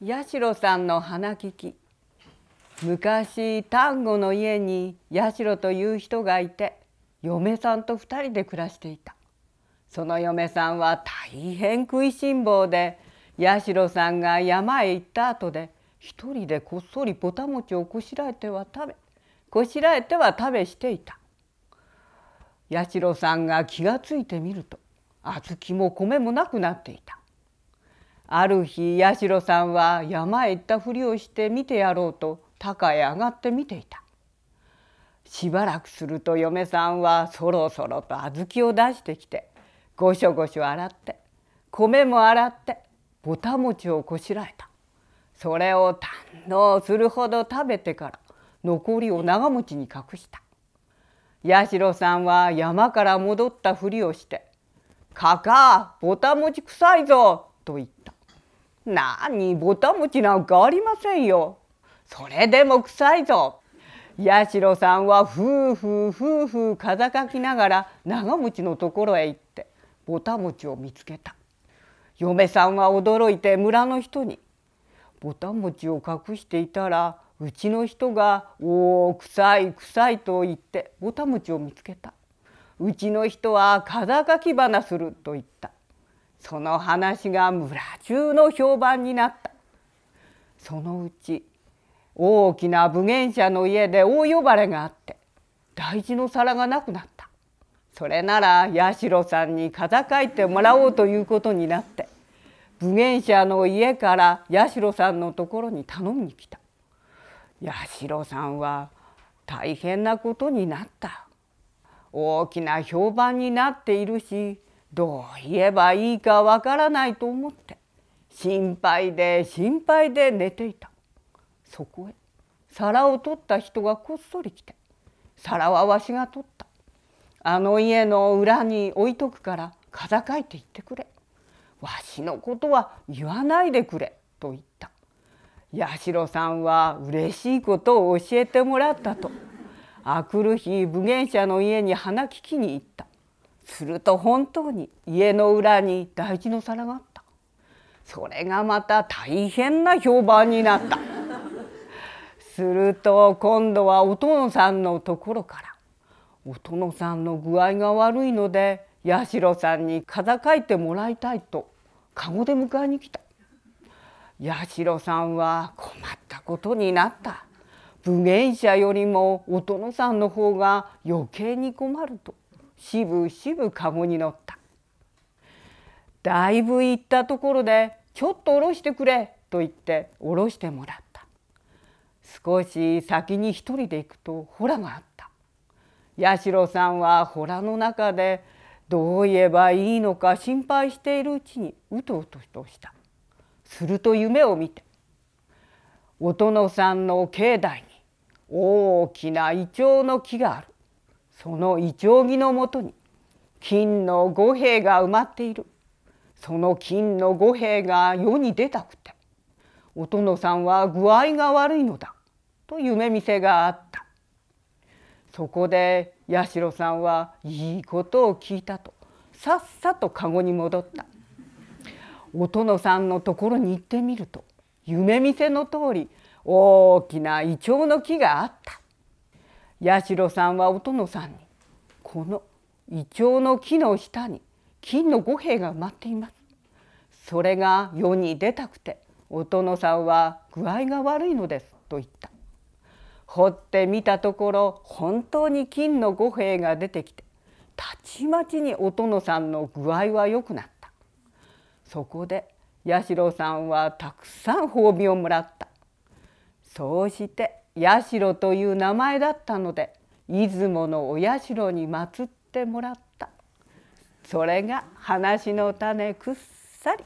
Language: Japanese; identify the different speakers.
Speaker 1: 八代さんの花聞き。昔丹後の家に八代という人がいて嫁さんと二人で暮らしていた。その嫁さんは大変食いしん坊で八代さんが山へ行った後で一人でこっそりぼた餅をこしらえては食べこしらえては食べしていた。八代さんが気がついてみると小豆も米もなくなっていた。ある日八代さんは山へ行ったふりをして見てやろうと高へ上がって見ていた。しばらくすると嫁さんはそろそろと小豆を出してきてごしょごしょ洗って米も洗ってぼた餅をこしらえた。それを堪能するほど食べてから残りを長持ちに隠した。八代さんは山から戻ったふりをして「かかぼた餅臭いぞ」と言った。なにぼた餅なんかありませんよ。それでも臭いぞ。八代さんはふうふうふうふう風かきながら長持のところへ行ってぼた餅を見つけた。嫁さんは驚いて村の人に「ぼた餅を隠していたらうちの人が「おお臭い臭い」と言ってぼた餅を見つけた。うちの人は風かき花すると言った。その話が村中の評判になった。そのうち大きな武芸者の家で大呼ばれがあって大事の皿がなくなった。それなら八代さんに風かいてもらおうということになって武芸者の家から八代さんのところに頼みに来た。八代さんは大変なことになった。大きな評判になっているしどう言えばいいかわからないと思って心配で心配で寝ていた。そこへ皿を取った人がこっそり来て「皿はわしが取った。あの家の裏に置いとくから風かいて言ってくれ。わしのことは言わないでくれ」と言った。八代さんは嬉しいことを教えてもらったと。あくる日武芸者の家に花聞きに行った。すると本当に家の裏に大事の皿があった。それがまた大変な評判になった。すると今度はお殿さんのところからお殿さんの具合が悪いので八代さんに風かいてもらいたいと籠で迎えに来た。八代さんは困ったことになった。武芸者よりもお殿さんの方が余計に困ると。しぶしぶ籠に乗った。だいぶ行ったところでちょっと下ろしてくれと言って下ろしてもらった。少し先に一人で行くとホラがあった。八代さんはホラの中でどう言えばいいのか心配しているうちにうとうととした。すると夢を見てお殿さんの境内に大きなイチョウの木がある。そのイチョウ木のもとに金の五兵が埋まっている。その金の五兵が世に出たくてお殿さんは具合が悪いのだと夢見せがあった。そこで八代さんはいいことを聞いたとさっさと籠に戻った。お殿さんのところに行ってみると夢見せの通り大きなイチョウの木があった。八代さんはお殿さんにこのイチョウの木の下に金の五兵が埋まっています。それが世に出たくてお殿さんは具合が悪いのですと言った。掘ってみたところ本当に金の五兵が出てきてたちまちにお殿さんの具合は良くなった。そこで八代さんはたくさん褒美をもらった。そうして社という名前だったので出雲のお社に祀ってもらったそれが話の種くっさり。